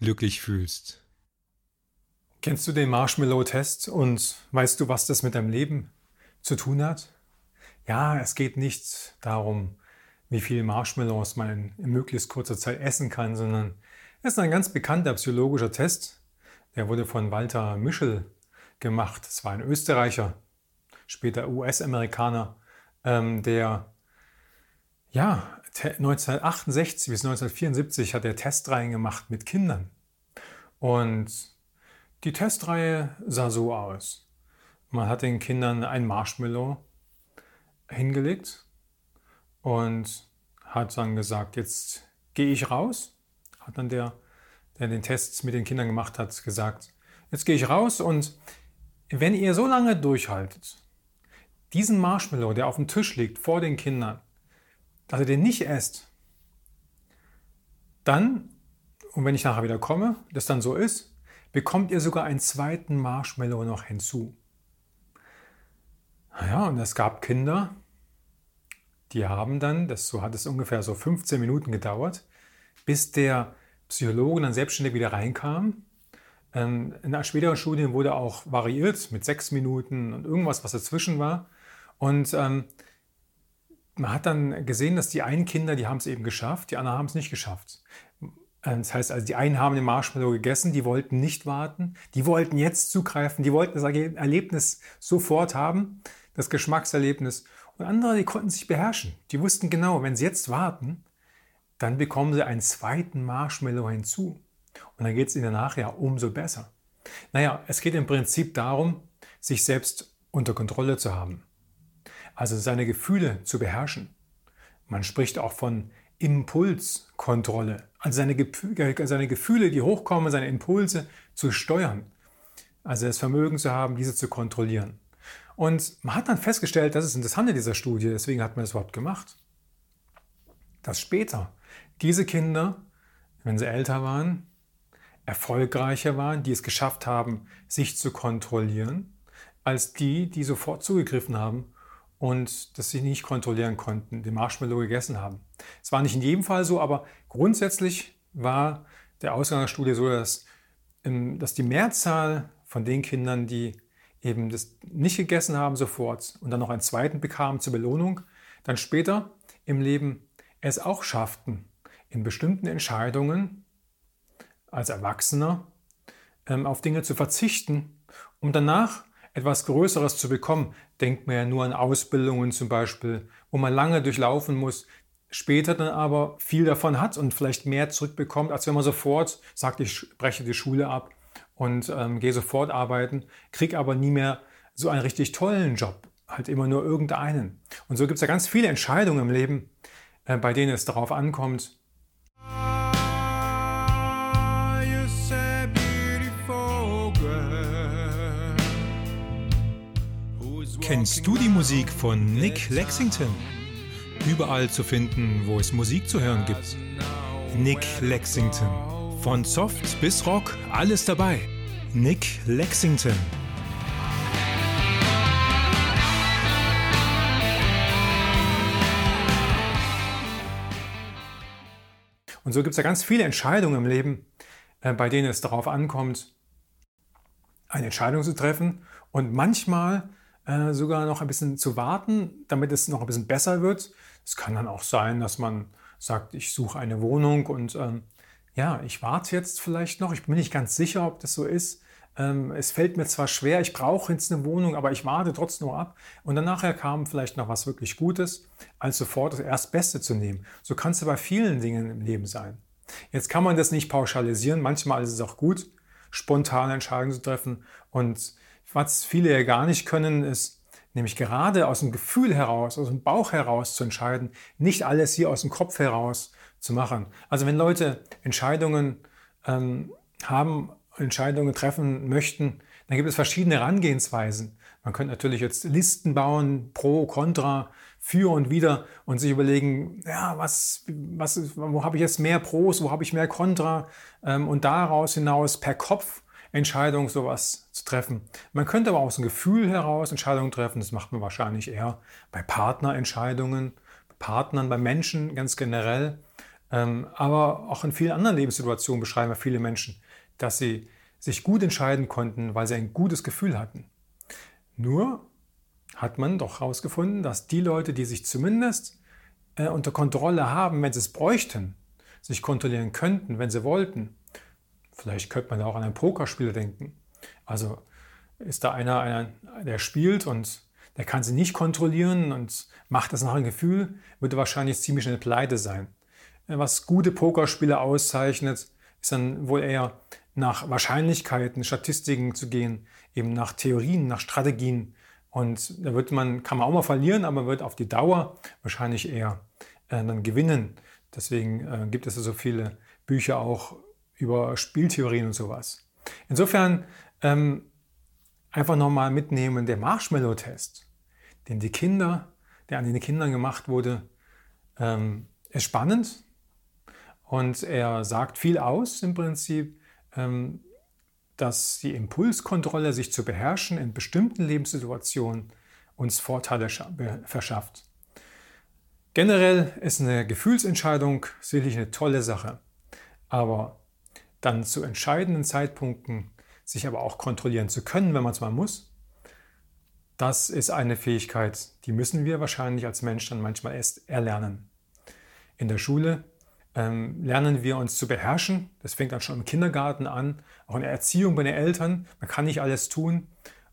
glücklich fühlst. Kennst du den Marshmallow-Test und weißt du, was das mit deinem Leben zu tun hat? Ja, es geht nicht darum, wie viele Marshmallows man in möglichst kurzer Zeit essen kann, sondern es ist ein ganz bekannter psychologischer Test. Der wurde von Walter Mischel gemacht. Das war ein Österreicher, später US-Amerikaner, ähm, der ja 1968 bis 1974 hat er Testreihen gemacht mit Kindern. Und die Testreihe sah so aus. Man hat den Kindern ein Marshmallow hingelegt und hat dann gesagt, jetzt gehe ich raus. Hat dann der, der den Test mit den Kindern gemacht hat, gesagt, jetzt gehe ich raus und wenn ihr so lange durchhaltet, diesen Marshmallow, der auf dem Tisch liegt vor den Kindern, dass ihr den nicht esst, dann, und wenn ich nachher wieder komme, das dann so ist, bekommt ihr sogar einen zweiten Marshmallow noch hinzu. Naja, und es gab Kinder, die haben dann, das so hat es ungefähr so 15 Minuten gedauert, bis der Psychologe dann selbstständig wieder reinkam. Ähm, in späteren Studien wurde auch variiert mit sechs Minuten und irgendwas, was dazwischen war. Und ähm, man hat dann gesehen, dass die einen Kinder, die haben es eben geschafft, die anderen haben es nicht geschafft. Äh, das heißt also, die einen haben den Marshmallow gegessen, die wollten nicht warten, die wollten jetzt zugreifen, die wollten das Erlebnis sofort haben, das Geschmackserlebnis. Und andere, die konnten sich beherrschen. Die wussten genau, wenn sie jetzt warten, dann bekommen sie einen zweiten Marshmallow hinzu. Und dann geht es ihnen nachher umso besser. Naja, es geht im Prinzip darum, sich selbst unter Kontrolle zu haben also seine Gefühle zu beherrschen. Man spricht auch von Impulskontrolle, also seine, seine Gefühle, die hochkommen, seine Impulse zu steuern. Also das Vermögen zu haben, diese zu kontrollieren. Und man hat dann festgestellt, das ist interessant in dieser Studie, deswegen hat man das überhaupt gemacht, dass später diese Kinder, wenn sie älter waren, erfolgreicher waren, die es geschafft haben, sich zu kontrollieren, als die, die sofort zugegriffen haben und das sie nicht kontrollieren konnten, den Marshmallow gegessen haben. Es war nicht in jedem Fall so, aber grundsätzlich war der Ausgang der Studie so, dass, ähm, dass die Mehrzahl von den Kindern, die eben das nicht gegessen haben sofort und dann noch einen zweiten bekamen zur Belohnung, dann später im Leben es auch schafften, in bestimmten Entscheidungen als Erwachsener ähm, auf Dinge zu verzichten, um danach etwas Größeres zu bekommen. Denkt man ja nur an Ausbildungen zum Beispiel, wo man lange durchlaufen muss, später dann aber viel davon hat und vielleicht mehr zurückbekommt, als wenn man sofort sagt, ich breche die Schule ab und ähm, gehe sofort arbeiten, kriege aber nie mehr so einen richtig tollen Job, halt immer nur irgendeinen. Und so gibt es ja ganz viele Entscheidungen im Leben, äh, bei denen es darauf ankommt, Kennst du die Musik von Nick Lexington? Überall zu finden, wo es Musik zu hören gibt. Nick Lexington. Von Soft bis Rock, alles dabei. Nick Lexington. Und so gibt es ja ganz viele Entscheidungen im Leben, äh, bei denen es darauf ankommt, eine Entscheidung zu treffen. Und manchmal äh, sogar noch ein bisschen zu warten, damit es noch ein bisschen besser wird. Es kann dann auch sein, dass man sagt, ich suche eine Wohnung und ähm, ja, ich warte jetzt vielleicht noch. Ich bin nicht ganz sicher, ob das so ist. Ähm, es fällt mir zwar schwer, ich brauche jetzt eine Wohnung, aber ich warte trotzdem noch ab. Und dann nachher kam vielleicht noch was wirklich Gutes, als sofort das Erstbeste zu nehmen. So kann es bei vielen Dingen im Leben sein. Jetzt kann man das nicht pauschalisieren. Manchmal ist es auch gut, spontane Entscheidungen zu treffen und was viele ja gar nicht können, ist nämlich gerade aus dem Gefühl heraus, aus dem Bauch heraus zu entscheiden, nicht alles hier aus dem Kopf heraus zu machen. Also wenn Leute Entscheidungen ähm, haben Entscheidungen treffen möchten, dann gibt es verschiedene Herangehensweisen. Man könnte natürlich jetzt Listen bauen, pro, contra, für und wieder und sich überlegen, ja, was, was, wo habe ich jetzt mehr Pros, wo habe ich mehr Contra ähm, und daraus hinaus per Kopf Entscheidungen sowas zu treffen. Man könnte aber aus dem Gefühl heraus Entscheidungen treffen. Das macht man wahrscheinlich eher bei Partnerentscheidungen, bei Partnern, bei Menschen ganz generell. Ähm, aber auch in vielen anderen Lebenssituationen beschreiben viele Menschen, dass sie sich gut entscheiden konnten, weil sie ein gutes Gefühl hatten. Nur hat man doch herausgefunden, dass die Leute, die sich zumindest äh, unter Kontrolle haben, wenn sie es bräuchten, sich kontrollieren könnten, wenn sie wollten. Vielleicht könnte man da auch an einen Pokerspieler denken. Also ist da einer, einer, der spielt und der kann sie nicht kontrollieren und macht das nach einem Gefühl, würde wahrscheinlich ziemlich schnell pleite sein. Äh, was gute Pokerspieler auszeichnet, ist dann wohl eher nach Wahrscheinlichkeiten, Statistiken zu gehen, eben nach Theorien, nach Strategien. Und da wird man, kann man auch mal verlieren, aber wird auf die Dauer wahrscheinlich eher äh, dann gewinnen. Deswegen äh, gibt es so viele Bücher auch über Spieltheorien und sowas. Insofern ähm, einfach nochmal mitnehmen, der Marshmallow-Test, den die Kinder, der an den Kindern gemacht wurde, ähm, ist spannend und er sagt viel aus im Prinzip ähm, dass die Impulskontrolle, sich zu beherrschen in bestimmten Lebenssituationen, uns Vorteile verschafft. Generell ist eine Gefühlsentscheidung sicherlich eine tolle Sache, aber dann zu entscheidenden Zeitpunkten sich aber auch kontrollieren zu können, wenn man es mal muss, das ist eine Fähigkeit, die müssen wir wahrscheinlich als Mensch dann manchmal erst erlernen. In der Schule ähm, lernen wir uns zu beherrschen. Das fängt dann schon im Kindergarten an, auch in der Erziehung bei den Eltern. Man kann nicht alles tun.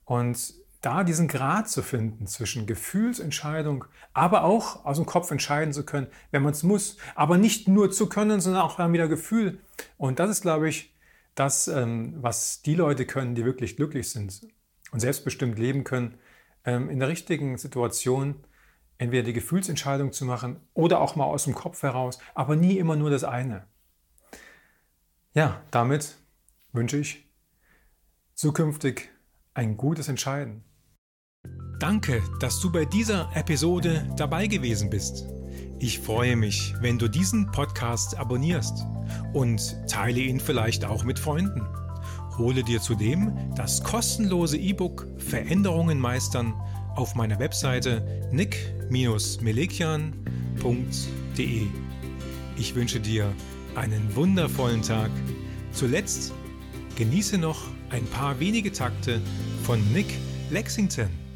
Und da diesen Grad zu finden zwischen Gefühlsentscheidung, aber auch aus dem Kopf entscheiden zu können, wenn man es muss, aber nicht nur zu können, sondern auch dann wieder Gefühl. Und das ist, glaube ich, das, ähm, was die Leute können, die wirklich glücklich sind und selbstbestimmt leben können, ähm, in der richtigen Situation entweder die Gefühlsentscheidung zu machen oder auch mal aus dem Kopf heraus, aber nie immer nur das eine. Ja, damit wünsche ich zukünftig ein gutes Entscheiden. Danke, dass du bei dieser Episode dabei gewesen bist. Ich freue mich, wenn du diesen Podcast abonnierst und teile ihn vielleicht auch mit Freunden. Hole dir zudem das kostenlose E-Book Veränderungen meistern auf meiner Webseite nick-melekian.de. Ich wünsche dir einen wundervollen Tag. Zuletzt genieße noch ein paar wenige Takte von Nick Lexington.